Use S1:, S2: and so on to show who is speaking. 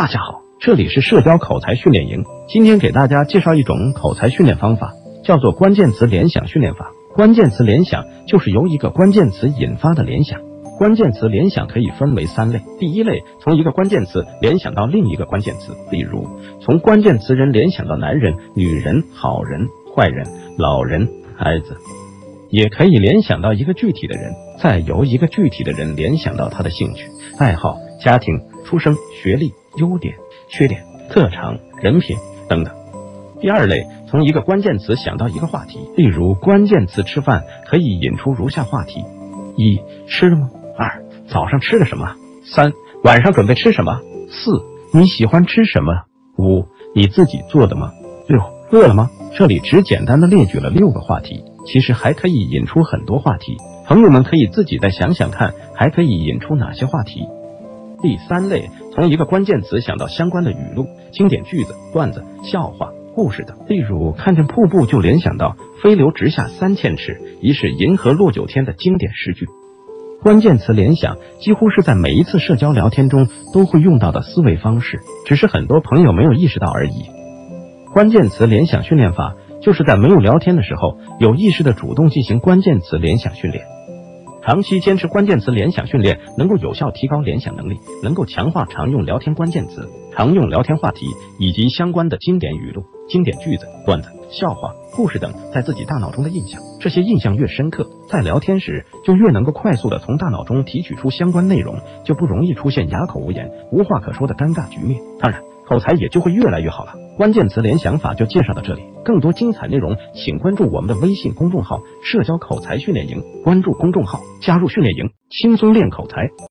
S1: 大家好，这里是社交口才训练营。今天给大家介绍一种口才训练方法，叫做关键词联想训练法。关键词联想就是由一个关键词引发的联想。关键词联想可以分为三类。第一类，从一个关键词联想到另一个关键词，例如从关键词人联想到男人、女人、好人、坏人、老人、孩子。也可以联想到一个具体的人，再由一个具体的人联想到他的兴趣、爱好、家庭、出生、学历、优点、缺点、特长、人品等等。第二类，从一个关键词想到一个话题，例如关键词吃饭，可以引出如下话题：一、吃了吗？二、早上吃了什么？三、晚上准备吃什么？四、你喜欢吃什么？五、你自己做的吗？六、饿了吗？这里只简单的列举了六个话题。其实还可以引出很多话题，朋友们可以自己再想想看，还可以引出哪些话题。第三类，从一个关键词想到相关的语录、经典句子、段子、笑话、故事等。例如，看见瀑布就联想到“飞流直下三千尺，疑是银河落九天”的经典诗句。关键词联想几乎是在每一次社交聊天中都会用到的思维方式，只是很多朋友没有意识到而已。关键词联想训练法。就是在没有聊天的时候，有意识的主动进行关键词联想训练。长期坚持关键词联想训练，能够有效提高联想能力，能够强化常用聊天关键词、常用聊天话题以及相关的经典语录、经典句子、段子、笑话、故事等在自己大脑中的印象。这些印象越深刻，在聊天时就越能够快速的从大脑中提取出相关内容，就不容易出现哑口无言、无话可说的尴尬局面。当然。口才也就会越来越好了。关键词联想法就介绍到这里，更多精彩内容，请关注我们的微信公众号“社交口才训练营”，关注公众号，加入训练营，轻松练口才。